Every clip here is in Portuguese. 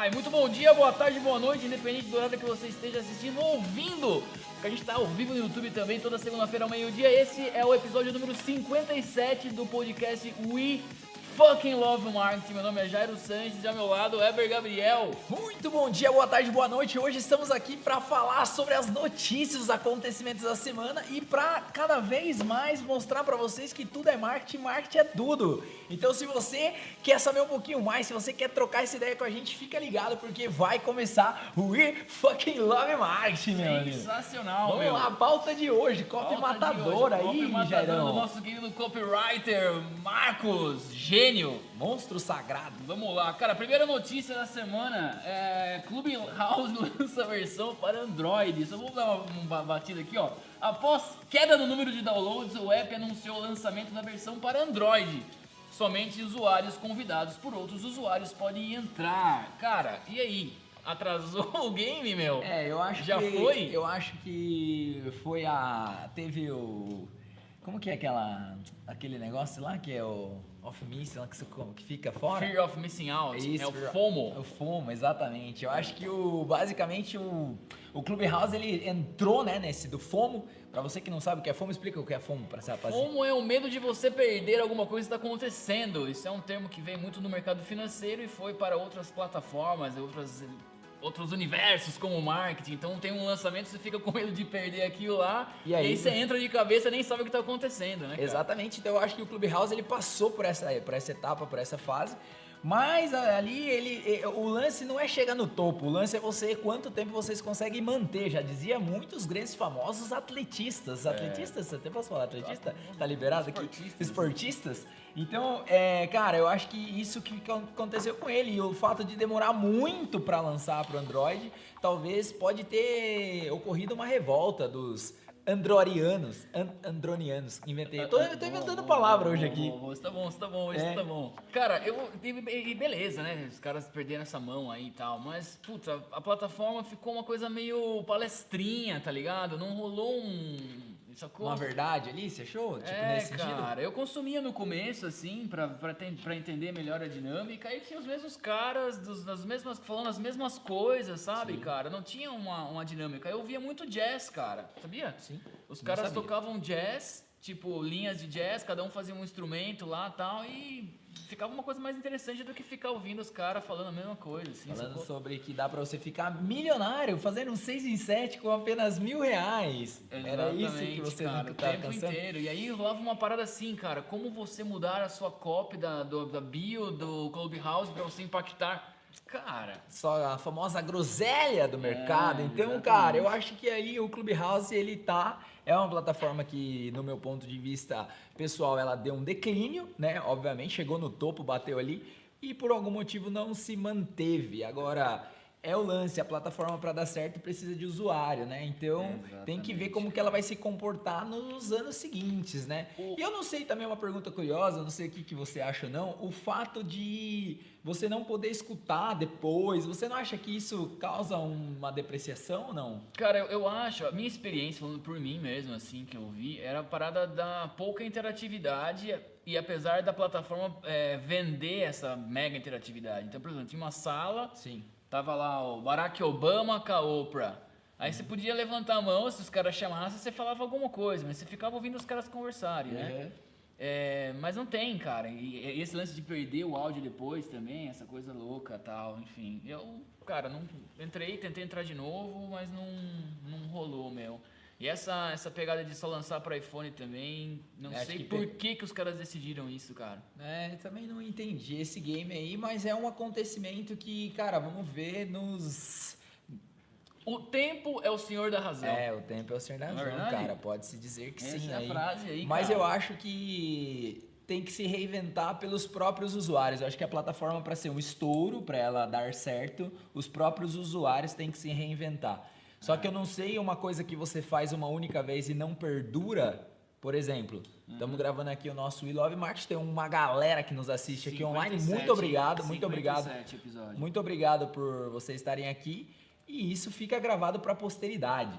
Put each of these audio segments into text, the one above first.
Ai, muito bom dia, boa tarde, boa noite, independente do horário que você esteja assistindo ou ouvindo, porque a gente está ao vivo no YouTube também, toda segunda-feira ao meio-dia. Esse é o episódio número 57 do podcast We Fucking Love Marketing. Meu nome é Jairo Sanches e ao meu lado, Eber Gabriel. Muito bom dia, boa tarde, boa noite. Hoje estamos aqui para falar sobre as notícias, os acontecimentos da semana e para cada vez mais mostrar para vocês que tudo é marketing, marketing é tudo. Então, se você quer saber um pouquinho mais, se você quer trocar essa ideia com a gente, fica ligado porque vai começar o We Fucking Love Marketing, meu amigo. Sensacional, Vamos meu. lá, a pauta de hoje, copy Pauta de matador hoje, aí, copy matador Jairão. do nosso querido copywriter Marcos Gênio. Monstro sagrado. Vamos lá, cara, primeira notícia da semana é Clubhouse lança a versão para Android. Só vou dar uma, uma batida aqui, ó. Após queda no número de downloads, o app anunciou o lançamento da versão para Android. Somente usuários convidados por outros usuários podem entrar. Cara, e aí? Atrasou o game, meu? É, eu acho Já que. foi? Eu acho que foi a. Teve o. Como que é aquela. Aquele negócio lá que é o. Off Miss, lá que, que fica fora? Fear of Missing Out. Isso, é o FOMO. É o FOMO, exatamente. Eu acho que o basicamente o, o Clubhouse ele entrou, né, nesse do FOMO. Pra você que não sabe o que é FOMO, explica o que é FOMO pra essa rapaziada. FOMO é o medo de você perder alguma coisa que está acontecendo. Isso é um termo que vem muito no mercado financeiro e foi para outras plataformas, outras, outros universos como o marketing. Então tem um lançamento, você fica com medo de perder aquilo lá. E aí? você entra de cabeça e nem sabe o que está acontecendo, né? cara? Exatamente, então eu acho que o Clubhouse ele passou por essa, por essa etapa, por essa fase. Mas ali ele, o lance não é chegar no topo, o lance é você quanto tempo vocês conseguem manter. Já dizia muitos grandes famosos atletistas. Atletistas, até posso falar atletista? Tá liberado aqui? Esportistas. Esportistas. Então, é, cara, eu acho que isso que aconteceu com ele e o fato de demorar muito para lançar para o Android, talvez pode ter ocorrido uma revolta dos androrianos, an- andronianos. Inventei. Eu tô, eu tô inventando palavra hoje aqui. Você tá bom, tá bom, hoje É. tá bom. Cara, eu. E, e beleza, né? Os caras perderam essa mão aí e tal. Mas, puta, a plataforma ficou uma coisa meio palestrinha, tá ligado? Não rolou um. Sacou? Uma verdade ali, você achou? Tipo, é, nesse sentido? cara, eu consumia no começo, assim, pra, pra, ten- pra entender melhor a dinâmica, e tinha os mesmos caras, dos, das mesmas, falando as mesmas coisas, sabe, cara? Não tinha uma, uma dinâmica. Eu via muito jazz, cara, sabia? Sim. Os caras tocavam jazz, tipo, linhas de jazz, cada um fazia um instrumento lá e tal, e ficava uma coisa mais interessante do que ficar ouvindo os caras falando a mesma coisa, assim, Falando sacou? sobre que dá pra você ficar milionário fazendo um 6 em 7 com apenas mil reais. Era isso que Exatamente, você cara, o tempo pensando? inteiro. E aí rolava uma parada assim, cara, como você mudar a sua copy da, do- da bio do Clubhouse pra você impactar. Cara, Só a famosa groselha do mercado. então, exatamente. cara, eu acho que aí o Clubhouse, ele tá... É uma plataforma que, no meu ponto de vista pessoal, ela deu um declínio, né? Obviamente, chegou no topo, bateu ali. E por algum motivo não se manteve. Agora... É o lance, a plataforma para dar certo precisa de usuário, né? Então tem que ver como que ela vai se comportar nos anos seguintes, né? O- E eu não sei também uma pergunta curiosa, não sei o que, que você acha ou não, o fato de você não poder escutar depois, você não acha que isso causa uma depreciação ou não? cara, eu, eu acho, a minha experiência, falando por mim mesmo, assim, que eu vi, era a parada da pouca interatividade e apesar da plataforma é, vender essa mega interatividade. Então, por exemplo, tinha uma sala, Sim. Tava lá o Barack Obama com a Oprah. Aí você podia levantar a mão, se os caras chamassem, você falava alguma coisa, mas você ficava ouvindo os caras conversarem, né? É, mas não tem, cara. E esse lance de perder o áudio depois também, essa coisa louca tal, enfim. Eu, cara, não entrei, tentei entrar de novo, mas não, não rolou, meu. E essa, essa pegada de só lançar para iPhone também, não Acho sei que por pe- que, que os caras decidiram isso, cara. É, também não entendi esse game aí, mas é um acontecimento que, cara, vamos ver nos. O tempo é o senhor da razão. É, o tempo é o senhor da é razão, cara. Pode-se dizer que Essa sim é a aí. frase aí, Mas cara. eu acho que tem que se reinventar pelos próprios usuários. Eu acho que a plataforma, para ser um estouro, para ela dar certo, os próprios usuários têm que se reinventar. Só que eu não sei uma coisa que você faz uma única vez e não perdura. Por exemplo, estamos Uhum. gravando aqui o nosso We Love Market, tem uma galera que nos assiste aqui online. 57, Muito obrigado, muito obrigado. 57 episódio. Muito obrigado por vocês estarem aqui. E isso fica gravado para a posteridade.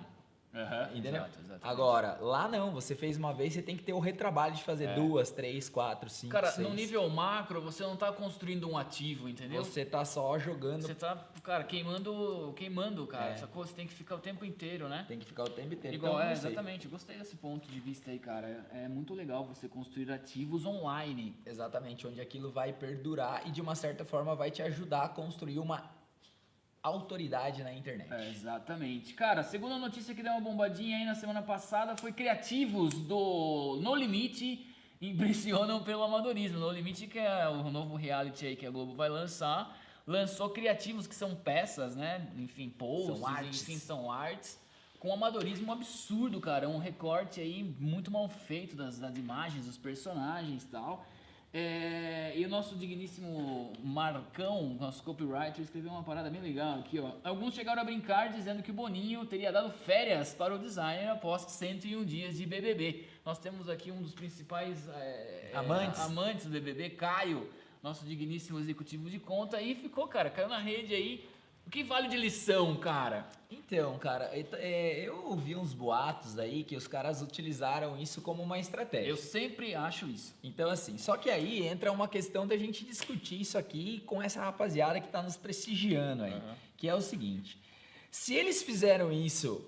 Uhum, entendeu? Exato, Agora, lá não, você fez uma vez, você tem que ter o retrabalho de fazer é. duas, três, quatro, cinco, Cara, seis. no nível macro, você não tá construindo um ativo, entendeu? Você tá só jogando. Você tá, cara, queimando, queimando, cara. É. Sacou? Você tem que ficar o tempo inteiro, né? Tem que ficar o tempo inteiro. Igual, então, é, exatamente. Gostei desse ponto de vista aí, cara. É muito legal você construir ativos online. Exatamente, onde aquilo vai perdurar e de uma certa forma vai te ajudar a construir uma autoridade na internet. É, exatamente. Cara, a segunda notícia que deu uma bombadinha aí na semana passada foi criativos do No Limite impressionam pelo amadorismo. No Limite, que é o novo reality aí que a Globo vai lançar, lançou criativos que são peças, né? Enfim, posts, são artes. enfim, são artes. Com amadorismo absurdo, cara. Um recorte aí muito mal feito das, das imagens, dos personagens e tal. É, e o nosso digníssimo Marcão, nosso copywriter, escreveu uma parada bem legal aqui, ó. Alguns chegaram a brincar dizendo que o Boninho teria dado férias para o designer após 101 dias de BBB. Nós temos aqui um dos principais é, amantes. amantes do BBB, Caio, nosso digníssimo executivo de conta, e ficou, cara, caiu na rede aí o que vale de lição, cara? Então, cara, é, eu ouvi uns boatos aí que os caras utilizaram isso como uma estratégia. Eu sempre acho isso. Então, assim, só que aí entra uma questão da gente discutir isso aqui com essa rapaziada que está nos prestigiando aí. Uhum. Que é o seguinte: se eles fizeram isso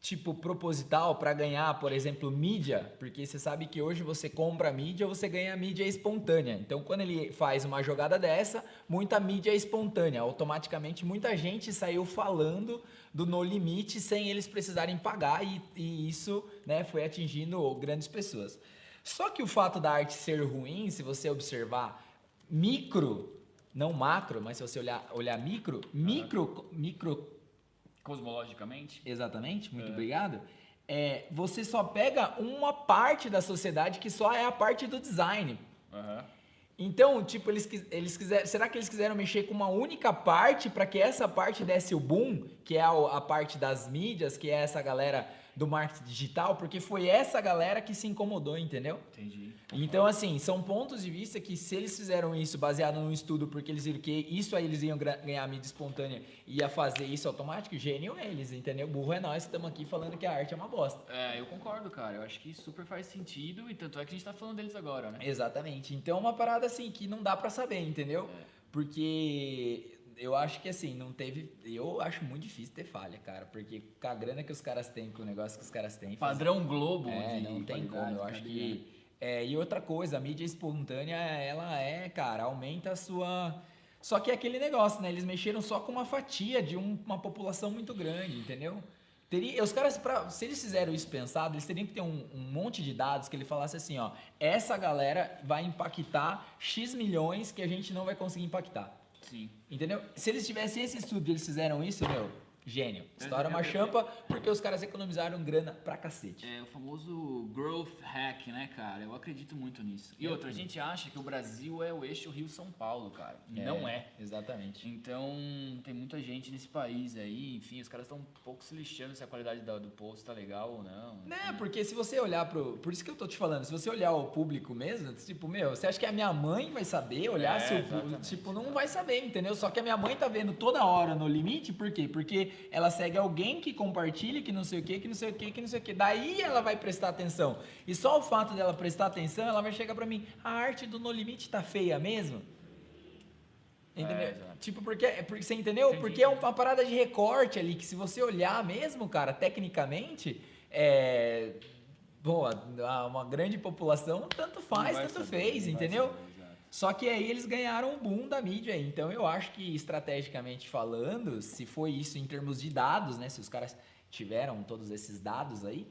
tipo proposital para ganhar, por exemplo, mídia, porque você sabe que hoje você compra mídia, você ganha mídia espontânea. Então, quando ele faz uma jogada dessa, muita mídia espontânea. Automaticamente, muita gente saiu falando do no limite sem eles precisarem pagar e, e isso, né, foi atingindo grandes pessoas. Só que o fato da arte ser ruim, se você observar micro, não macro, mas se você olhar, olhar micro, micro, micro Cosmologicamente? Exatamente, muito é. obrigado. É, você só pega uma parte da sociedade que só é a parte do design. Uhum. Então, tipo, eles, eles quiseram. Será que eles quiseram mexer com uma única parte para que essa parte desse o boom, que é a, a parte das mídias, que é essa galera do marketing digital, porque foi essa galera que se incomodou, entendeu? Entendi. Então, assim, são pontos de vista que se eles fizeram isso baseado num estudo, porque eles viram que isso aí eles iam ganhar mídia espontânea e ia fazer isso automático, gênio é eles, entendeu? Burro é nós que estamos aqui falando que a arte é uma bosta. É, eu concordo, cara. Eu acho que super faz sentido e tanto é que a gente tá falando deles agora, né? Exatamente. Então, é uma parada assim que não dá para saber, entendeu? É. Porque eu acho que assim, não teve. Eu acho muito difícil ter falha, cara. Porque com a grana que os caras têm, com o negócio que os caras têm. Padrão faz... Globo, É, não tem como. Eu acho que. É, e outra coisa, a mídia espontânea, ela é, cara, aumenta a sua. Só que é aquele negócio, né? Eles mexeram só com uma fatia de um, uma população muito grande, entendeu? Teria, os caras, pra, se eles fizeram isso pensado, eles teriam que ter um, um, monte de dados que ele falasse assim, ó, essa galera vai impactar X milhões que a gente não vai conseguir impactar. Sim. Entendeu? Se eles tivessem esse estudo e eles fizeram isso, meu, Gênio. Estoura uma champa porque os caras economizaram grana pra cacete. É o famoso growth hack, né, cara? Eu acredito muito nisso. E outra, a gente acha que o Brasil é o eixo Rio-São Paulo, cara. É, não é. Exatamente. Então, tem muita gente nesse país aí, enfim, os caras estão um pouco se lixando se a qualidade do, do post tá legal ou não. Né, porque se você olhar pro. Por isso que eu tô te falando, se você olhar o público mesmo, tipo, meu, você acha que a minha mãe vai saber olhar é, se o público. Tipo, não vai saber, entendeu? Só que a minha mãe tá vendo toda hora no limite, por quê? Porque ela segue alguém que compartilha, que não sei o que, que não sei o que, que não sei o que. Daí ela vai prestar atenção. E só o fato dela prestar atenção, ela vai chegar para mim, a arte do No Limite tá feia mesmo? Entendeu? É, tipo, porque, porque você entendeu? Entendi. Porque é uma parada de recorte ali, que se você olhar mesmo, cara, tecnicamente, é. Bom, uma grande população tanto faz, tanto saber, fez, entendeu? Saber. Só que aí eles ganharam um boom da mídia. Então eu acho que estrategicamente falando, se foi isso em termos de dados, né? Se os caras tiveram todos esses dados aí,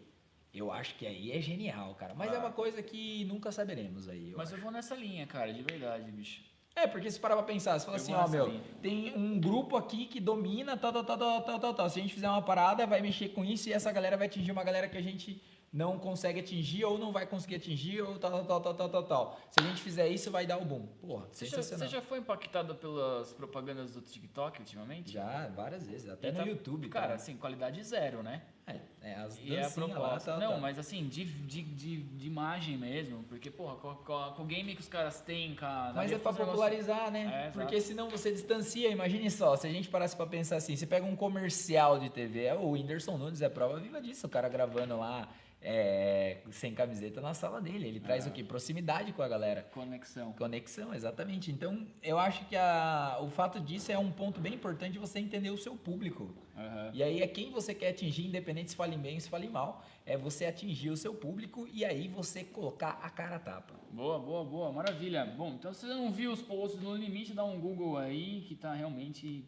eu acho que aí é genial, cara. Mas é ah. é uma coisa que nunca saberemos aí. Eu Mas acho. eu vou nessa linha, cara, de verdade, bicho. É, porque se parar pra pensar, você fala eu assim, ó, meu, linha. tem um grupo aqui que domina, tal, tal, tal, tal, tal, tal, tal. Se a gente fizer uma parada, vai mexer com isso e essa galera vai atingir uma galera que a gente não consegue atingir ou não vai conseguir atingir ou tal, tal, tal, tal, tal, tal. Se a gente fizer isso, vai dar o boom. Porra, você já, você já foi impactado pelas propagandas do TikTok ultimamente? Já, várias vezes, até e no tá, YouTube. Cara, cara, assim, qualidade zero, né? É, é as E é a dancinhas lá, proposta. tá, não, tá. mas assim, de, de, de, de imagem mesmo. Porque, porra, com, com, com o game que os caras têm, cara. Mas é pra um negócio- popularizar, né? É. Porque senão você distancia. Imagine só, se a gente parasse pra pensar assim, você pega um comercial de TV, é o Whindersson Nunes é prova viva disso, o cara gravando lá é, sem camiseta na sala dele. Ele traz É. o quê? Proximidade com a galera. Conexão. Conexão, exatamente. Então, eu acho que a, o fato disso é um ponto bem importante você entender o seu público. Aham. E aí é quem você quer atingir, independente se fale bem ou se fale mal, é você atingir o seu público e aí você colocar a cara a tapa. Boa, boa, boa, maravilha. Bom, então se você não viu os posts no limite, dá um Google aí que tá realmente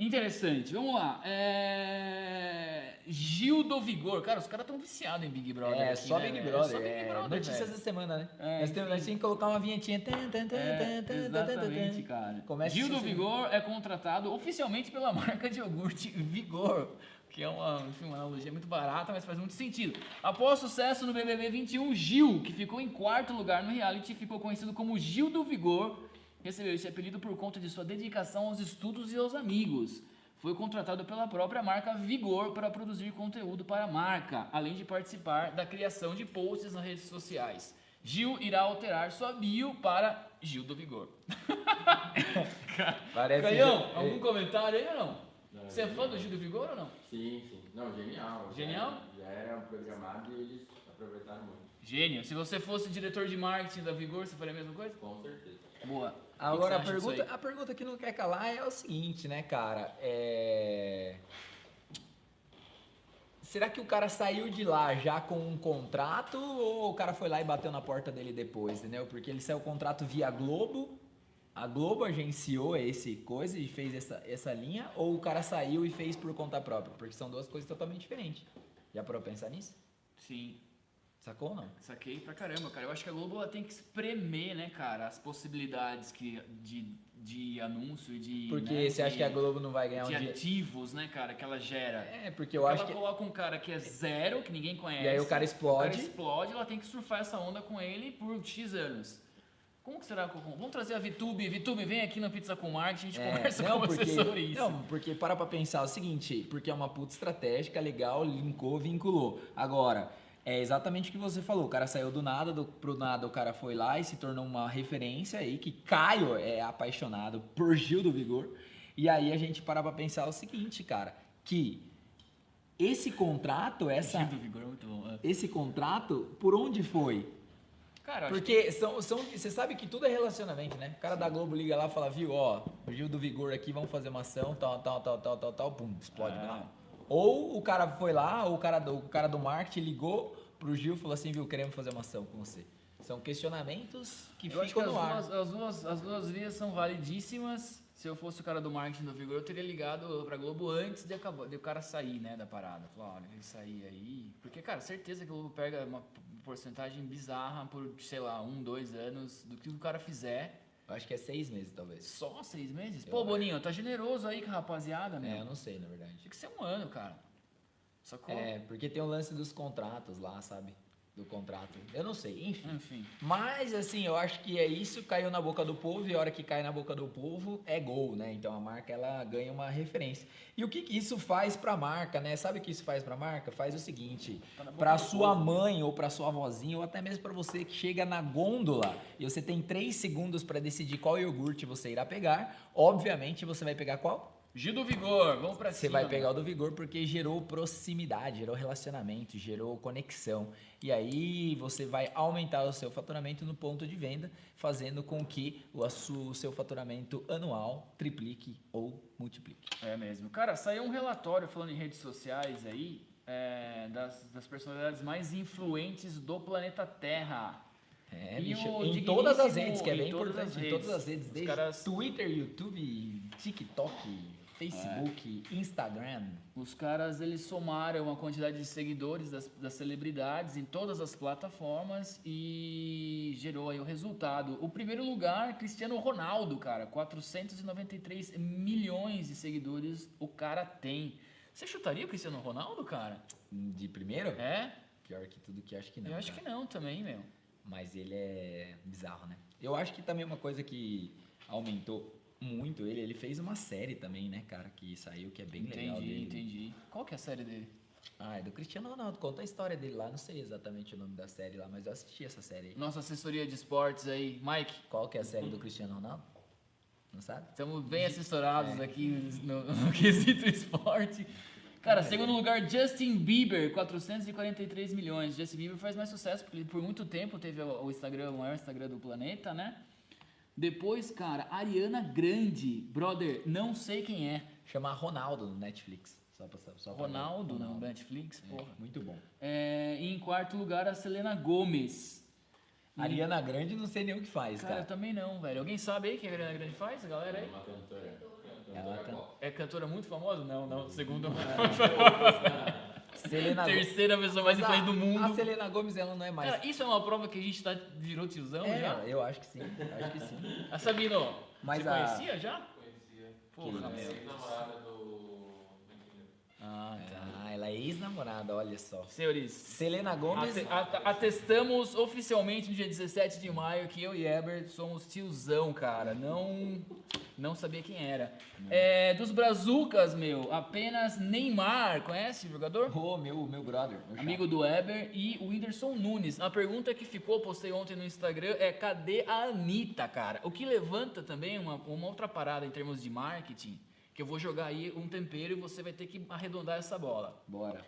interessante. Vamos lá. É... Gil do Vigor. Cara, os caras tão viciados em Big Brother. É, aqui, só né, Big? Brother. Só Big é, Brother. notícias velho. da semana, né? É, nós, temos, que colocar uma vinhetinha. É, exatamente, cara. Começa Gil do assim. Vigor é contratado oficialmente pela marca de iogurte Vigor, que é uma, enfim, uma analogia muito barata, mas faz muito sentido. Após sucesso no BBB 21, Gil, que ficou em quarto lugar no reality, ficou conhecido como Gil do Vigor, recebeu esse apelido por conta de sua dedicação aos estudos e aos amigos. Foi contratado pela própria marca Vigor para produzir conteúdo para a marca, além de participar da criação de posts nas redes sociais. Gil irá alterar sua bio para Gil do Vigor. Parece Caião, que- algum comentário aí ou não? Não, Você é fã do Gil do Vigor ou não? Sim, sim. Não, genial. Genial? Já era, já era programado e eles aproveitaram muito. Gênio. Se você fosse diretor de marketing da Vigor, você faria a mesma coisa? Com certeza. Boa. Agora, a pergunta, a pergunta que não quer calar é o seguinte, né, cara? É... Será que o cara saiu de lá já com um contrato ou o cara foi lá e bateu na porta dele depois, entendeu? Porque ele saiu o contrato via Globo, a Globo agenciou esse coisa e fez essa, essa linha, ou o cara saiu e fez por conta própria? Porque são duas coisas totalmente diferentes. Já parou pensar nisso? Sim. Sacou ou não? Saquei pra caramba, cara. Eu acho que a Globo ela tem que espremer, né, cara, as possibilidades que, de, de anúncio e de. Porque né, você acha de- que a Globo não vai ganhar um de ativos, né, cara, que ela gera. É, porque eu Porque acho ela que... coloca um cara que é zero, que ninguém conhece. E aí o cara explode. O cara explode, ela tem que surfar essa onda com ele por X anos. Como que será? que eu- Vamos trazer a Vitube. Vitube, vem aqui no Pizza com Marketing, a gente É, conversa não, com porque, você sobre isso. Não, porque para pra pensar o seguinte, porque é uma puta estratégica, legal, linkou, vinculou. Agora, é exatamente o que você falou, o cara saiu do nada, do, pro nada o cara foi lá e se tornou uma referência aí, que Caio é apaixonado por Gil do Vigor. E aí a gente para pra pensar o seguinte, cara, que esse contrato, essa, Gil do Vigor é muito bom. é. esse contrato, por onde foi? Cara, Porque são, são, você sabe que tudo é relacionamento, né? O cara da Globo liga lá e fala, viu, ó, Gil do Vigor aqui, vamos fazer uma ação, tal, tal, tal, tal, tal, tal, pum, explode. Não. Ou o cara foi lá, ou o cara, do, o cara do marketing ligou pro Gil e falou assim, viu, queremos fazer uma ação com você. São questionamentos que Eu acho que ficam no ar. duas, as, duas, as duas vias são validíssimas. Se eu fosse o cara do marketing do Vigor, eu teria ligado pra Globo antes de, acabar, de o cara sair, né, da parada. Falar, olha, ele sair aí. Porque, cara, certeza que a Globo pega uma porcentagem bizarra por, sei lá, um, dois anos do que o cara fizer. Eu acho que é seis meses, talvez. Só seis meses? Eu Pô. Boninho, tá generoso aí com a rapaziada, meu. É, eu não sei, na verdade. Tinha que ser um ano, cara. Sacou? É, porque tem o lance dos contratos lá, sabe? Do contrato. Eu não sei, enfim. Enfim. Mas, assim, eu acho que é isso, caiu na boca do povo, e a hora que cai na boca do povo é gol, né? Então a marca, ela ganha uma referência. E o que, que isso faz pra marca, né? Sabe o que isso faz pra marca? Faz o seguinte, Tá pra sua povo. mãe ou pra sua avózinha, ou até mesmo pra você que chega na gôndola e você tem três segundos pra decidir qual iogurte você irá pegar, obviamente você vai pegar qual? Gil do Vigor, vamos pra Você cima. vai pegar o do Vigor porque gerou proximidade, gerou relacionamento, gerou conexão. E aí você vai aumentar o seu faturamento no ponto de venda, fazendo com que o, seu faturamento anual triplique ou multiplique. É mesmo. Cara, saiu um relatório falando em redes sociais aí, é, das, das personalidades mais influentes do planeta Terra. É, E bicho, em todas as redes, que é em bem importante, em todas as redes, desde caras- Twitter, YouTube, TikTok, Facebook, Instagram. Os caras, eles somaram a quantidade de seguidores das, das celebridades em todas as plataformas e gerou aí o resultado. O primeiro lugar, Cristiano Ronaldo, cara. 493 milhões de seguidores o cara tem. Você chutaria o Cristiano Ronaldo, cara? De primeiro? É? Pior que tudo que acho que não. Eu acho cara. que não também, meu. Mas ele é bizarro, né? Eu acho que também uma coisa que aumentou muito ele, ele fez uma série também, né, cara, que saiu, que é bem legal Entendi, dele. entendi. Qual que é a série dele? Ah, é do Cristiano Ronaldo. Conta a história dele lá. Não sei exatamente o nome da série lá, mas eu assisti essa série aí. Nossa assessoria de esportes aí. Mike, Qual que é a série do Cristiano Ronaldo? Não sabe? estamos bem assessorados aqui no, no quesito esporte. Cara, segundo lugar, Justin Bieber, 443 milhões. Justin Bieber faz mais sucesso, porque ele por muito tempo teve o o Instagram, o maior Instagram do planeta, né? Depois, cara, Ariana Grande, brother, não sei quem é. Chama Ronaldo no Netflix. Só pra, só pra Ronaldo, no Netflix, É, porra. muito bom. É, e em quarto lugar, a Selena Gomes. E- Ariana Grande não sei nem o que faz, Cara, eu cara. também não, velho. Alguém sabe aí o que a Ariana Grande faz, a galera aí? Uma cantora. Ela Cantora can- pop. É cantora muito famosa? Não, não. Segundo. Selena. Terceira pessoa mais influente do A mundo. Selena Gomes, ela não é mais. Cara, isso é uma prova que a gente tá, virou tiozão é, já? eu acho que sim. Acho que sim. A Sabino, Mas você a- conhecia já? Conhecia. Porra, meu. Namorada do. Ah, tá. Ela é ex-namorada, olha só. Senhores, Selena Gomes. ate- atestamos oficialmente no dia 17 de maio que eu e Eber somos tiozão, cara. Não não sabia quem era. É, dos Brazucas, meu, apenas Neymar. Conhece o jogador? Ô, meu, meu brother. meu. Amigo do Weber e o Whindersson Nunes. A pergunta que ficou, postei ontem no Instagram, é cadê a Anitta, cara? O que levanta também uma, uma outra parada em termos de marketing, que eu vou jogar aí um tempero e você vai ter que arredondar essa bola. Bora.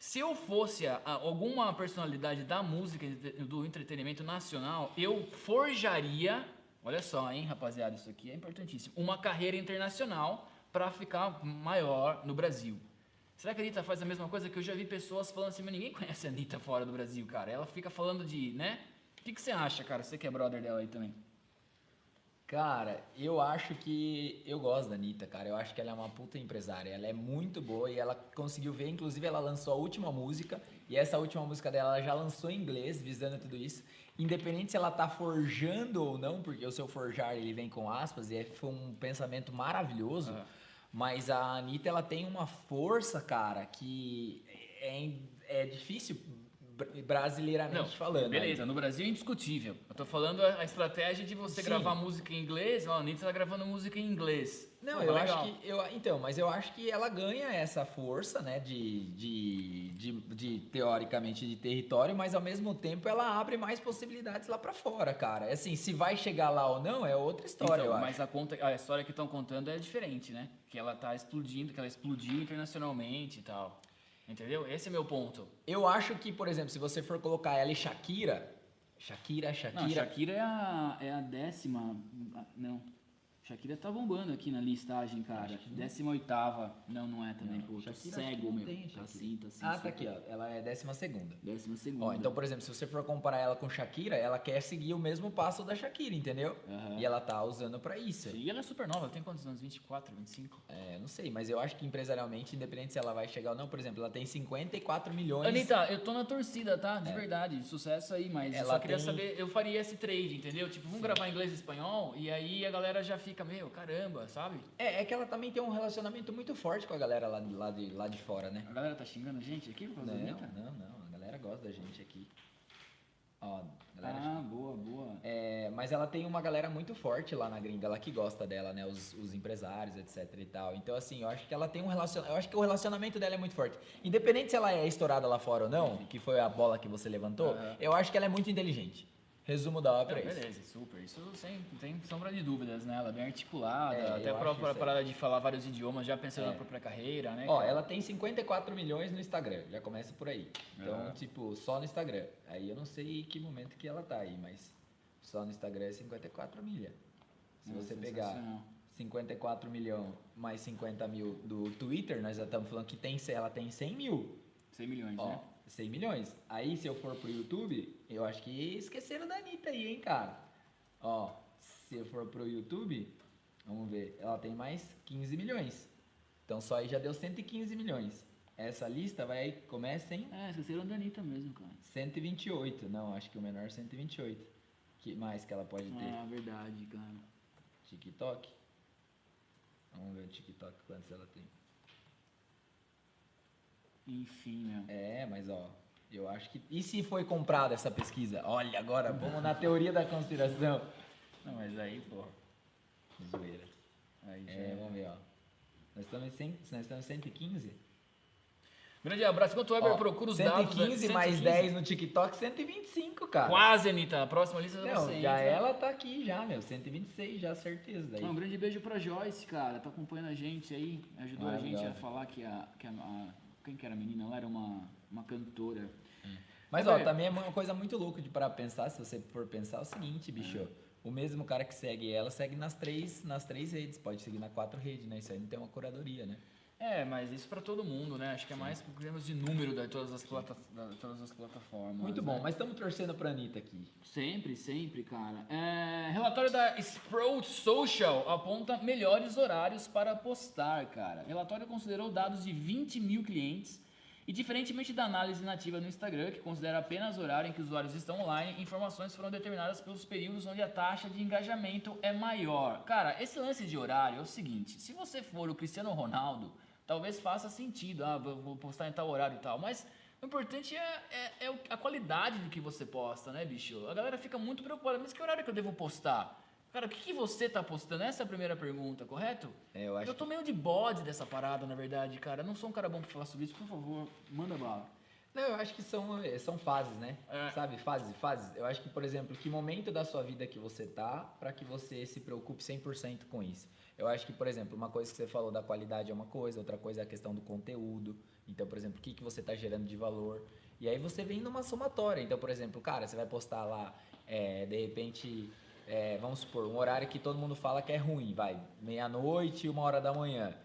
Se eu fosse a- alguma personalidade da música do entretenimento nacional, eu forjaria, olha só, hein, rapaziada, isso aqui é importantíssimo, uma carreira internacional para ficar maior no Brasil. Será que a Anitta faz a mesma coisa? Que eu já vi pessoas falando assim, mas ninguém conhece a Anitta fora do Brasil, cara. Ela fica falando de, né? O que, que você acha, cara? Você que é brother dela aí também. Cara, eu acho que. Eu gosto da Anitta, cara. Eu acho que ela é uma puta empresária. Ela é muito boa e ela conseguiu ver. Inclusive, ela lançou a última música. E essa última música dela, ela já lançou em inglês, visando tudo isso. Independente se ela tá forjando ou não, porque o seu forjar ele vem com aspas e é- foi um pensamento maravilhoso. Mas a Anitta, ela tem uma força, cara, que é, é difícil br- brasileiramente falando. né? beleza, no Brasil é indiscutível. Eu tô falando a, a estratégia de você Sim. gravar música em inglês, ó, a Anitta tá gravando música em inglês. Não, Pô, eu legal. acho que. Eu, então, mas eu acho que ela ganha essa força, né, de, de, de, de, teoricamente de território, mas ao mesmo tempo ela abre mais possibilidades lá pra fora, cara. Assim, se vai chegar lá ou não é outra história, Então, eu mas acho. a, conta, a história que estão contando é diferente, né? Que ela tá explodindo, que ela explodiu internacionalmente e tal. Entendeu? Esse é meu ponto. Eu acho que, por exemplo, se você for colocar ela e Shakira. Shakira, Shakira. Não, Shakira é a, é a décima. Não. Shakira tá bombando aqui na listagem, cara. Décima oitava. Não, não é também, Não, pô. Shakira que cego, meu. tem, tá Shakira. sim, tá sim. Ah, sim. tá aqui, ó. Ela é décima segunda. Décima segunda. Ó, então, por exemplo, se você for comparar ela com Shakira, ela quer seguir o mesmo passo da Shakira, entendeu? Aham. E ela tá usando pra isso. E ela é super nova, ela tem quantos anos? 24, 25? É, não sei, mas eu acho que empresarialmente, independente se ela vai chegar ou não, por exemplo, ela tem 54 milhões. Anitta, eu tô na torcida, tá? De verdade, sucesso aí, mas eu Ela só queria tem- saber, eu faria esse trade, entendeu? Tipo, vamos gravar em inglês e espanhol, e aí a galera já fica, meu, caramba, sabe? É, é que ela também tem um relacionamento muito forte com a galera lá, de- lá, de, lá de fora, né? A galera tá xingando a gente aqui por causa Não, não, não. A galera gosta da gente aqui. Ó, galera. Ah, boa, boa. É, mas ela tem uma galera muito forte lá na gringa, ela que gosta dela, né? Os, os empresários, etc e tal. Então, assim, eu acho que ela tem um relacionamento. Eu acho que o relacionamento dela é muito forte. Independente se ela é estourada lá fora ou não, que foi a bola que você levantou, Aham. eu acho que ela é muito inteligente. Resumo da ópera é isso. beleza, super. Isso sem, não tem sombra de dúvidas, né? Ela é bem articulada, É, até a própria parada de falar vários idiomas, já pensando É. na própria carreira, né? Ó, cara? ela tem 54 milhões no Instagram, já começa por aí. Então, Aham. tipo, só no Instagram. Aí eu não sei que momento que ela tá aí, mas só no Instagram é 54 milha. Se Nossa, você pegar sensacional. 54 milhões mais 50 mil do Twitter, nós já estamos falando que tem, ela tem 100 mil. 100 milhões, Ó, né? 100 milhões. Aí se eu for pro YouTube, eu acho que esqueceram da Anitta aí, hein, cara. Ó, se eu for pro YouTube, vamos ver, ela tem mais 15 milhões. Então só aí já deu 115 milhões. Essa lista vai começa em É, esqueceram da Anitta mesmo, cara. 128. Não, acho que o menor é 128. Que mais que ela pode ter? Ah, verdade, cara. TikTok? Vamos ver o TikTok quantos ela tem. Enfim, meu. É, mas ó, eu acho que. E se foi comprada essa pesquisa? Olha, agora vamos na teoria da conspiração. Não, mas aí, pô. Zoeira. Aí já... É, vamos ver, ó. Nós estamos em, 100, nós estamos em 115? Grande abraço. Enquanto o Weber Ó, procura os dados... 115 né? mais 115. 10 no TikTok, 125, cara. Quase, Anitta. A próxima lista Não, você já entra. ela tá aqui já, meu. 126 já, certeza. Daí. Um grande beijo pra Joyce, cara. Tá acompanhando a gente aí. Ajudou a gente a falar que a, que a, a- Quem que era a menina? Ela era uma, uma cantora. Mas, Ô, ó, velho. também é uma coisa muito louca de parar pra pensar, se você for pensar, é o seguinte, bicho. O mesmo cara que segue ela, segue nas três, nas três redes. Pode seguir na quatro redes, né? Isso aí não tem uma curadoria, né? É, mas isso pra todo mundo, né? Acho que é mais por termos de número de todas as, plata, da- todas as plataformas. Muito bom, né? mas estamos torcendo pra Anitta aqui. Sempre, sempre, cara. É, relatório da Sprout Social aponta melhores horários para postar, cara. Relatório considerou dados de 20 mil clientes e, diferentemente da análise nativa no Instagram, que considera apenas o horário em que os usuários estão online, informações foram determinadas pelos períodos onde a taxa de engajamento é maior. Cara, esse lance de horário é o seguinte: se você for o Cristiano Ronaldo, talvez faça sentido, ah, vou postar em tal horário e tal, mas o importante é, é- é a qualidade do que você posta, né, bicho? A galera fica muito preocupada, mas que horário que eu devo postar? Cara, o que, que você tá postando? Essa é a primeira pergunta, correto? É, eu acho Eu tô meio de bode dessa parada, na verdade, cara. Eu não sou um cara bom pra falar sobre isso, por favor, manda bala. Não, eu acho que são, eh, são fases, né? É. Sabe, fases, fases. Eu acho que, por exemplo, que momento da sua vida que você tá para que você se preocupe 100% com isso. Eu acho que, por exemplo, uma coisa que você falou da qualidade é uma coisa, outra coisa é a questão do conteúdo. Então, por exemplo, o que, que você tá gerando de valor. E aí você vem numa somatória. Então, por exemplo, cara, você vai postar lá, eh, de repente, eh, vamos supor, um horário que todo mundo fala que é ruim, vai, meia-noite, uma hora da manhã.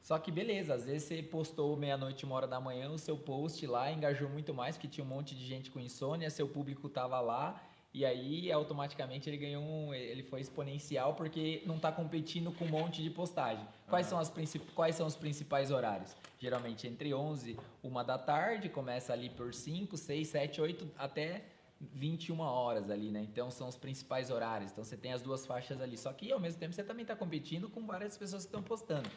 Só que beleza, às vezes você postou meia-noite, uma hora da manhã, o seu post lá engajou muito mais, porque tinha um monte de gente com insônia, seu público tava lá, e aí automaticamente ele ganhou um. Ele foi exponencial porque não tá competindo com um monte de postagem. Quais, são, as princip, quais são os principais horários? Geralmente entre 11, uma da tarde, começa ali por 5, 6, 7, 8, até 21 horas ali, né? Então são os principais horários. Então você tem as duas faixas ali. Só que ao mesmo tempo você também está competindo com várias pessoas que estão postando.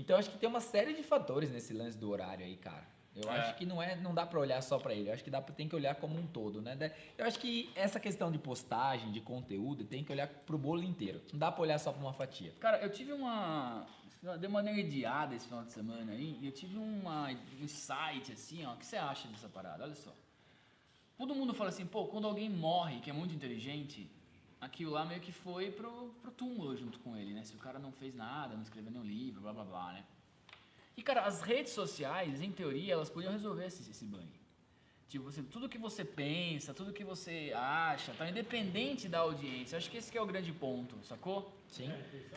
Então acho que tem uma série de fatores nesse lance do horário aí, cara. Eu É. acho que não é, não dá pra olhar só pra ele. Eu acho que dá pra, tem que olhar como um todo, né? Eu acho que essa questão de postagem, de conteúdo, tem que olhar pro bolo inteiro. Não dá pra olhar só pra uma fatia. Cara, eu tive uma. Deu uma nerdeada esse final de semana aí, e eu tive uma, um insight assim, ó. O que você acha dessa parada? Olha só. Todo mundo fala assim, pô, quando alguém morre, que é muito inteligente, aquilo lá meio que foi pro, pro túmulo junto com ele, né? Se o cara não fez nada, não escreveu nenhum livro, blá blá blá, né? E, cara, as redes sociais, em teoria, elas podiam resolver esse, esse banho. Tipo, você, tudo que você pensa, tudo que você acha, tá independente da audiência. Acho que esse que é o grande ponto, sacou? Sim.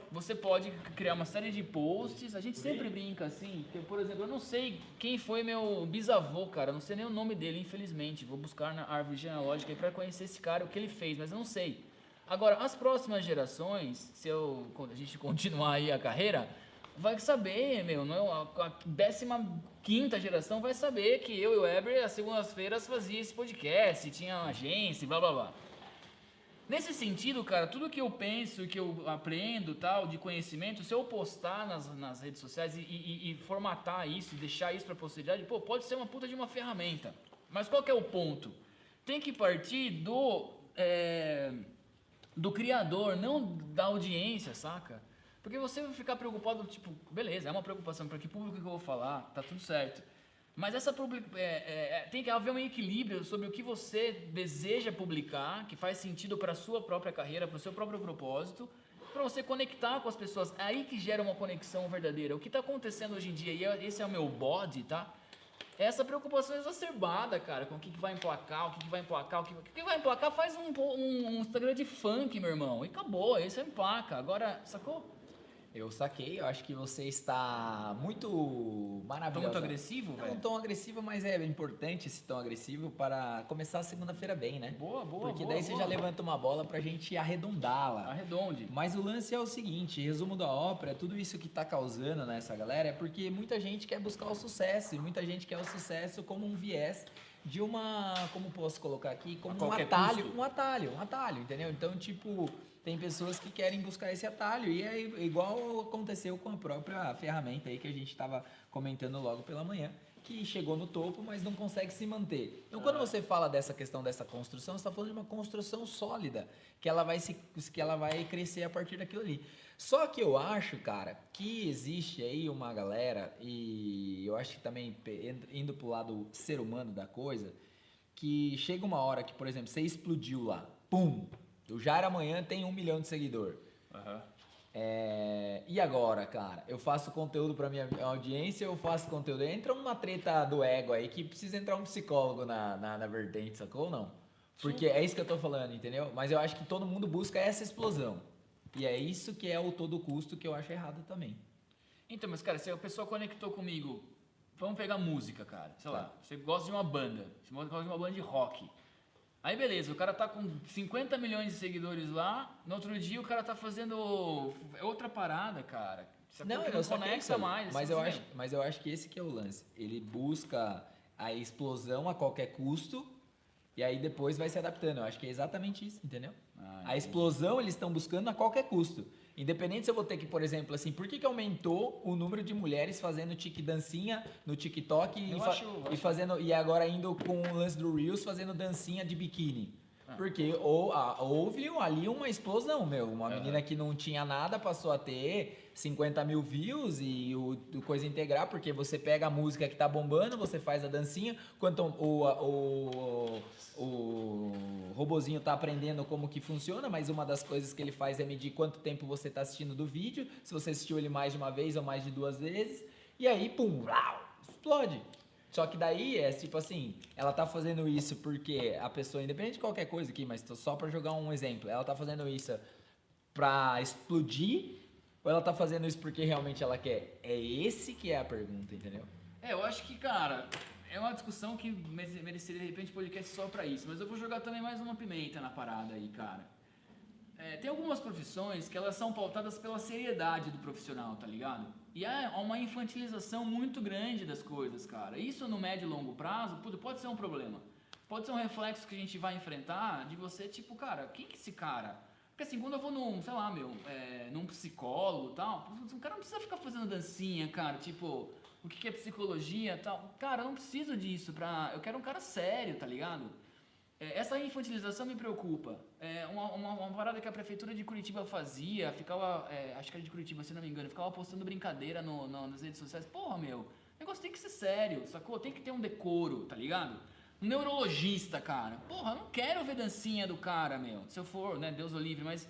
Você pode criar uma série de posts. A gente sempre brinca assim. que, por exemplo, eu não sei quem foi meu bisavô, cara. Eu não sei nem o nome dele, infelizmente. Vou buscar na árvore genealógica aí pra conhecer esse cara, o que ele fez, mas eu não sei. Agora, as próximas gerações, se eu, a gente continuar aí a carreira, vai saber, meu, não é? a, a décima quinta geração vai saber que eu e o Weber, às segundas-feiras, fazia esse podcast, tinha uma agência, blá blá blá. Nesse sentido, cara, tudo que eu penso, que eu aprendo, tal, de conhecimento, se eu postar nas, nas redes sociais e, e- e formatar isso, deixar isso pra posteridade, pô, pode ser uma puta de uma ferramenta. Mas qual que é o ponto? Tem que partir do, é, do criador, não da audiência, saca? Porque você vai ficar preocupado, tipo, beleza, é uma preocupação, para que público que eu vou falar, tá tudo certo. Mas essa é, é, é, tem que haver um equilíbrio sobre o que você deseja publicar, que faz sentido para sua própria carreira, para o seu próprio propósito, para você conectar com as pessoas. É aí que gera uma conexão verdadeira. O que está acontecendo hoje em dia, e é- esse é o meu bode, tá? Essa preocupação exacerbada, cara, com o que, que vai emplacar, o que, que vai emplacar, o que, o que vai emplacar, faz um, um, um Instagram de funk, meu irmão, e acabou, esse é emplaca. Agora, sacou? Eu saquei, eu acho que você está muito Tô maravilhoso. muito agressivo, Não um velho? tom agressivo, mas é importante esse tom agressivo para começar a segunda-feira bem, né? Boa, boa, Porque boa, daí você boa. já levanta uma bola pra gente arredondá-la. Arredonde. Mas o lance é o seguinte, resumo da ópera, tudo isso que tá causando nessa galera é porque muita gente quer buscar o sucesso, e muita gente quer o sucesso como um viés de uma, como posso colocar aqui, como A um atalho, custo. um atalho, um atalho, entendeu? Então, tipo, tem pessoas que querem buscar esse atalho e é igual aconteceu com a própria ferramenta aí que a gente tava comentando logo pela manhã, que chegou no topo, mas não consegue se manter. Então, quando você fala dessa questão dessa construção, você está falando de uma construção sólida, que ela vai se, que ela vai crescer a partir daquilo ali. Só que eu acho, cara, que existe aí uma galera e eu acho que também indo pro lado ser humano da coisa, que chega uma hora que, por exemplo, você explodiu lá, pum, o Jair amanhã tem um milhão de seguidor. É, e agora, cara? Eu faço conteúdo pra minha audiência, eu faço conteúdo. Entra uma treta do ego aí que precisa entrar um psicólogo na, na, na vertente, sacou ou não? Porque é isso que eu tô falando, entendeu? Mas eu acho que todo mundo busca essa explosão. E é isso que é o todo custo que eu acho errado também. Então, mas cara, se a pessoa conectou comigo, vamos pegar música, cara. Sei lá, você gosta de uma banda, você gosta de uma banda de rock. Aí beleza, o cara tá com 50 milhões de seguidores lá, no outro dia o cara tá fazendo outra parada, cara. Você Não, não só conecta mais. Mas você eu, não acho, mas eu acho que esse que é o lance. Ele busca a explosão a qualquer custo e aí depois vai se adaptando. Eu acho que é exatamente isso, entendeu? Ah, a explosão eles estão buscando a qualquer custo. Independente se eu vou ter que, por exemplo, assim, por que, que aumentou o número de mulheres fazendo tique dancinha no TikTok e, fa- acho- e fazendo e agora indo com o lance do Reels fazendo dancinha de biquíni? Ah. Porque ou, a- houve ali uma explosão, meu. Uma Aham. menina que não tinha nada passou a ter 50 mil views e o, o coisa integrar, porque você pega a música que tá bombando, você faz a dancinha, quanto o, a- o, o robozinho tá aprendendo como que funciona, mas uma das coisas que ele faz é medir quanto tempo você tá assistindo do vídeo, se você assistiu ele mais de uma vez ou mais de duas vezes, e aí, pum, rau, explode. Só que daí é tipo assim, ela tá fazendo isso porque a pessoa, independente de qualquer coisa aqui, mas só pra jogar um exemplo, ela tá fazendo isso pra explodir ou ela tá fazendo isso porque realmente ela quer? É esse que é a pergunta, entendeu? É, eu acho que, cara, é uma discussão que mere- mereceria de repente podcast só pra isso, mas eu vou jogar também mais uma pimenta na parada aí, cara. É, tem algumas profissões que elas são pautadas pela seriedade do profissional, tá ligado? E é uma infantilização muito grande das coisas, cara. Isso no médio e longo prazo pode ser um problema. Pode ser um reflexo que a gente vai enfrentar de você, tipo, cara, quem que é esse cara? Porque assim, quando eu vou num, sei lá, meu, é, num psicólogo e tal, o cara não precisa ficar fazendo dancinha, cara, tipo, o que é psicologia tal. Cara, eu não preciso disso pra. Eu quero um cara sério, tá ligado? É, essa infantilização me preocupa. É uma, uma, uma parada que a prefeitura de Curitiba fazia, ficava, é, acho que era de Curitiba, se não me engano, ficava postando brincadeira no, no- nas redes sociais. Porra, meu, o negócio tem que ser sério, sacou? Tem que ter um decoro, tá ligado? Um neurologista, cara. Porra, eu não quero ver dancinha do cara, meu. Se eu for, né, Deus o livre, mas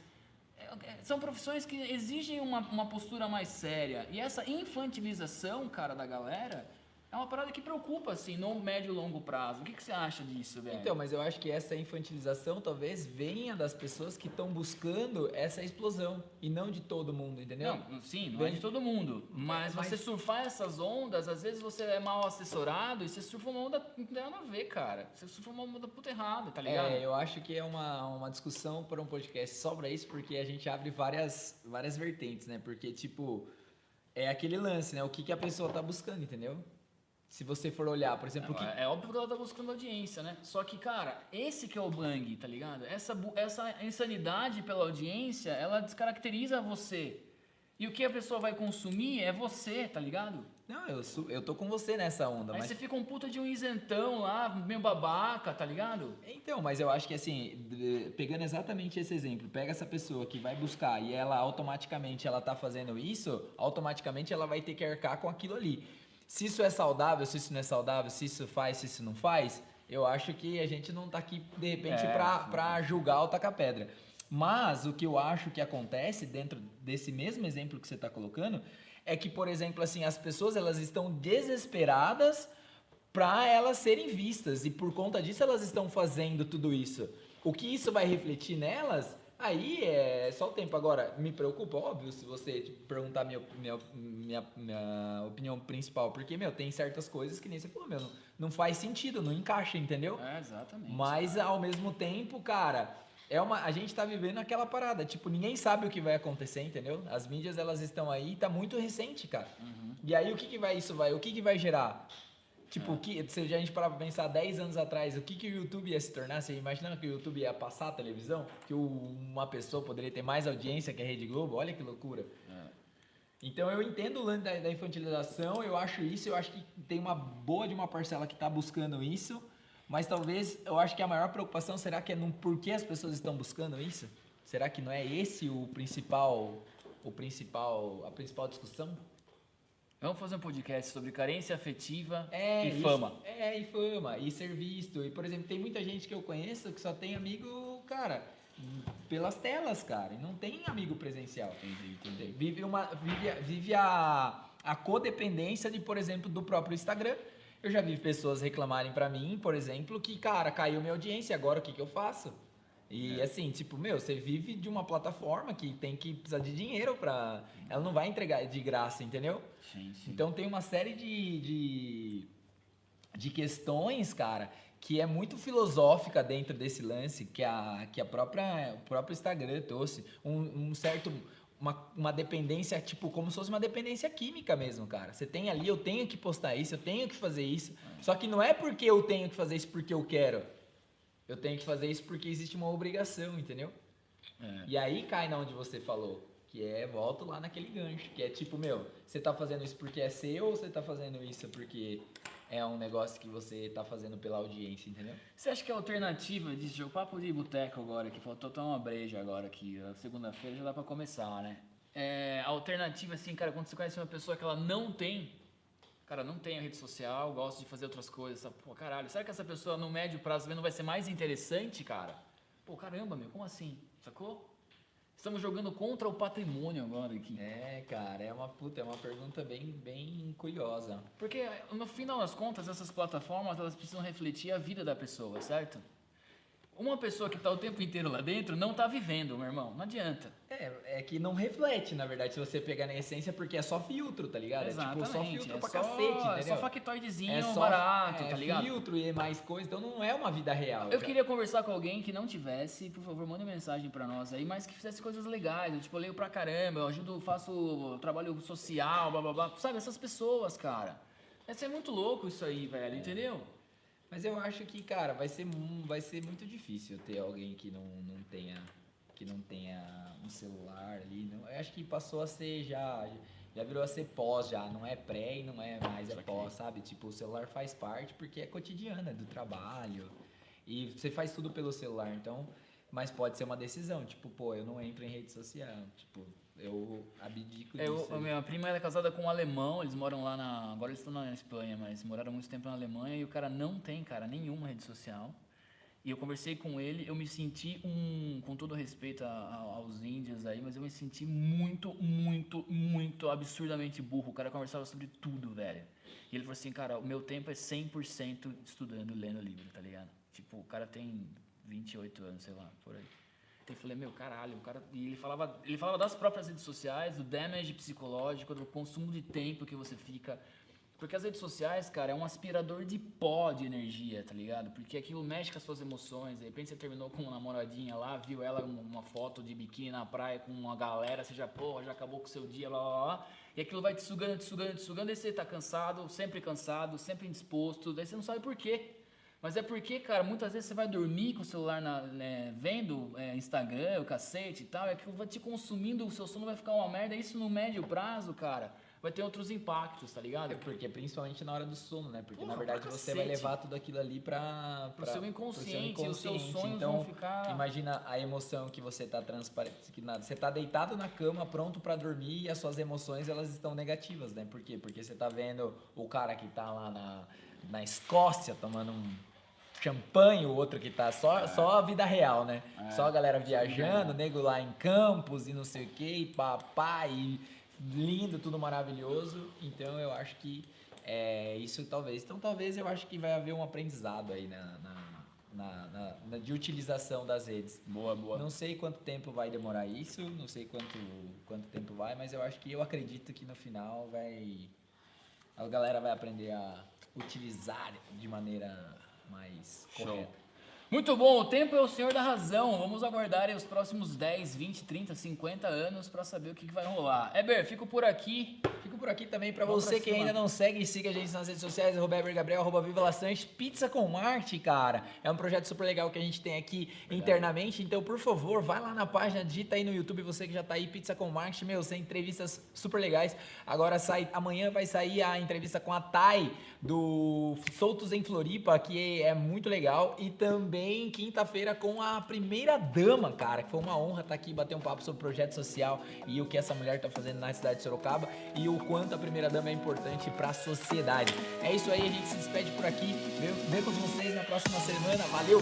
é, é, são profissões que exigem uma, uma postura mais séria. E essa infantilização, cara, da galera, é uma parada que preocupa, assim, no médio e longo prazo. O que, que você acha disso, velho? Então, mas eu acho que essa infantilização talvez venha das pessoas que estão buscando essa explosão e não de todo mundo, entendeu? Não, sim, não é de todo mundo. Mas, Mas- você surfar essas ondas, às vezes você é mal assessorado e você surfa uma onda não tem nada a ver, cara. Você surfa uma onda puta errada, tá ligado? É, eu acho que é uma, uma discussão para um podcast só pra isso, porque a gente abre várias, várias vertentes, né? Porque, tipo, é aquele lance, né? O que, que a pessoa tá buscando, entendeu? Se você for olhar, por exemplo, o que, É, é óbvio que ela tá buscando audiência, né? Só que, cara, esse que é o bang, tá ligado? Essa, essa insanidade pela audiência, ela descaracteriza você. E o que a pessoa vai consumir é você, tá ligado? Não, eu, sou, eu tô com você nessa onda, Aí mas você fica um puta de um isentão lá, meio babaca, tá ligado? Então, mas eu acho que assim, pegando exatamente esse exemplo, pega essa pessoa que vai buscar e ela automaticamente ela tá fazendo isso, automaticamente ela vai ter que arcar com aquilo ali. Se isso é saudável, se isso não é saudável, se isso faz, se isso não faz, eu acho que a gente não tá aqui de repente É, pra, pra julgar ou tacar pedra. Mas o que eu acho que acontece dentro desse mesmo exemplo que você está colocando é que, por exemplo, assim, as pessoas elas estão desesperadas para elas serem vistas e por conta disso elas estão fazendo tudo isso. O que isso vai refletir nelas? Aí é só o tempo. Agora, me preocupa, óbvio, se você tipo, perguntar minha, minha, minha, minha opinião principal, porque, meu, tem certas coisas que nem você falou, meu, não, não faz sentido, não encaixa, entendeu? É, exatamente. Mas ao mesmo tempo, cara, é uma a gente tá vivendo aquela parada, tipo, ninguém sabe o que vai acontecer, entendeu? As mídias elas estão aí, tá muito recente, cara. Uhum. E aí o que que vai isso vai, o que que vai gerar? Tipo, o que, se a gente parar pra pensar 10 anos atrás, o que que o YouTube ia se tornar? Você imaginando que o YouTube ia passar a televisão? Que uma pessoa poderia ter mais audiência que a Rede Globo? Olha que loucura. Então eu entendo o lance da, da infantilização, eu acho isso, eu acho que tem uma boa de uma parcela que está buscando isso, mas talvez eu acho que a maior preocupação será que é no porquê as pessoas estão buscando isso? Será que não é esse o principal, o principal, a principal discussão? Vamos fazer um podcast sobre carência afetiva É, e isso- fama. É, e fama, e ser visto. E, por exemplo, tem muita gente que eu conheço que só tem amigo, cara, pelas telas, cara. E não tem amigo presencial. Entendi, Vive, uma, vive, a- vive a, a codependência de, por exemplo, do próprio Instagram. Eu já vi pessoas reclamarem pra mim, por exemplo, que, cara, caiu minha audiência, agora o que, que eu faço? E assim, tipo, meu, você vive de uma plataforma que tem que precisar de dinheiro pra. Ela não vai entregar de graça, entendeu? Sim, sim. Então tem uma série de, de, de questões, cara, que é muito filosófica dentro desse lance, que a, que a própria, o próprio Instagram trouxe. Um, um certo. Uma, uma dependência, tipo, como se fosse uma dependência química mesmo, cara. Você tem ali, eu tenho que postar isso, eu tenho que fazer isso. Só que não é porque eu tenho que fazer isso porque eu quero. Eu tenho que fazer isso porque existe uma obrigação, entendeu? É. E aí cai na onde você falou, que é volto lá naquele gancho, que é tipo, meu, você tá fazendo isso porque é seu ou você tá fazendo isso porque é um negócio que você tá fazendo pela audiência, entendeu? Você acha que a alternativa disso, jogo papo de boteco agora, que faltou tomar uma breja agora aqui, segunda-feira já dá pra começar, né? É, a alternativa, assim, cara, quando você conhece uma pessoa que ela não tem, cara, não tem a rede social, gosta de fazer outras coisas, pô, caralho, será que essa pessoa no médio prazo também não vai ser mais interessante, cara? Pô, caramba, meu, como assim? Sacou? Estamos jogando contra o patrimônio agora aqui. É, cara, é uma puta, é uma pergunta bem, bem curiosa. Porque no final das contas, essas plataformas elas precisam refletir a vida da pessoa, certo? Uma pessoa que está o tempo inteiro lá dentro não está vivendo, meu irmão. Não adianta. É, é que não reflete, na verdade, se você pegar na essência, porque é só filtro, tá ligado? Exatamente. É tipo, só filtro é pra só, cacete, É entendeu? só factoidezinho É só- barato, é, tá ligado? filtro e mais coisa, então não é uma vida real. Eu já. queria conversar com alguém que não tivesse, por favor, manda mensagem pra nós aí, mas que fizesse coisas legais. Eu, tipo, eu leio pra caramba, eu ajudo, faço trabalho social, blá blá blá. Sabe, essas pessoas, cara. Vai ser muito louco isso aí, velho, entendeu? Mas eu acho que, cara, vai ser, vai ser muito difícil ter alguém que não, não tenha que não tenha um celular ali. Não, eu acho que passou a ser já já virou a ser pós já, não é pré e não é mais é pós, sabe? Tipo, o celular faz parte porque é cotidiano, é do trabalho. E você faz tudo pelo celular, então, mas pode ser uma decisão, tipo, pô, eu não entro em rede social, tipo, eu abdico É, disso. eu, minha prima ela é casada com um alemão, eles moram lá na. Agora eles estão na Espanha, mas moraram muito tempo na Alemanha e o cara não tem, cara, nenhuma rede social. E eu conversei com ele, eu me senti um. Com todo respeito a- a- aos índios aí, mas eu me senti muito, muito, muito absurdamente burro. O cara conversava sobre tudo, velho. E ele falou assim, cara, o meu tempo é 100% estudando, lendo livro, tá ligado? Tipo, o cara tem 28 anos, sei lá, por aí. Eu falei, meu, caralho, o cara. E ele falava, ele falava das próprias redes sociais, do damage psicológico, do consumo de tempo que você fica. Porque as redes sociais, cara, é um aspirador de pó de energia, tá ligado? Porque aquilo mexe com as suas emoções. De repente você terminou com uma namoradinha lá, viu ela uma uma foto de biquíni na praia com uma galera, você já, porra, já acabou com o seu dia, blá blá blá. E aquilo vai te sugando, te sugando, te sugando, e você tá cansado, sempre cansado, sempre indisposto, daí você não sabe por quê. Mas é porque, cara, muitas vezes você vai dormir com o celular na, né, vendo é, Instagram, o cacete e tal, e aquilo vai te consumindo, o seu sono vai ficar uma merda. Isso no médio prazo, cara, vai ter outros impactos, tá ligado? É porque principalmente na hora do sono, né? Porque Porra, na verdade você vai levar tudo aquilo ali pra, Pro pra- seu inconsciente, pro e os seus sonhos então, vão ficar- Imagina a emoção que você tá transparente, que nada, você tá deitado na cama pronto pra dormir e as suas emoções elas estão negativas, né? Por quê? Porque você tá vendo o cara que tá lá na, na Escócia tomando um champanhe, o outro que tá só, só a vida real, né? Só a galera viajando, nego lá em campos e não sei o que, e papá, e lindo, tudo maravilhoso. Então eu acho que é isso talvez. Então talvez eu acho que vai haver um aprendizado aí na, na, na- na- na- de utilização das redes. Boa, boa. Não sei quanto tempo vai demorar isso, não sei quanto, quanto tempo vai, mas eu acho que eu acredito que no final vai. A galera vai aprender a utilizar de maneira mais Show. correta. Muito bom, o tempo é o senhor da razão. Vamos aguardar os próximos 10, 20, 30, 50 anos pra saber o que, que vai rolar. Eber, fico por aqui. Por aqui também para você que ainda não segue, siga a gente nas redes sociais, arroba Gabriel, arroba Viva Pizza com Marte, cara. É um projeto super legal que a gente tem aqui internamente, então por favor, vai lá na página, digita aí no YouTube, você que já tá aí, Pizza com Marte, meu, tem entrevistas super legais. Agora sai, amanhã vai sair a entrevista com a Thay do Soltos em Floripa, que é muito legal, e também quinta-feira com a primeira dama, cara, que foi uma honra estar aqui e bater um papo sobre projeto social e o que essa mulher tá fazendo na cidade de Sorocaba. E o quanto a primeira dama é importante para a sociedade. É isso aí, a gente se despede por aqui. Ve- Vemos vocês na próxima semana. Valeu!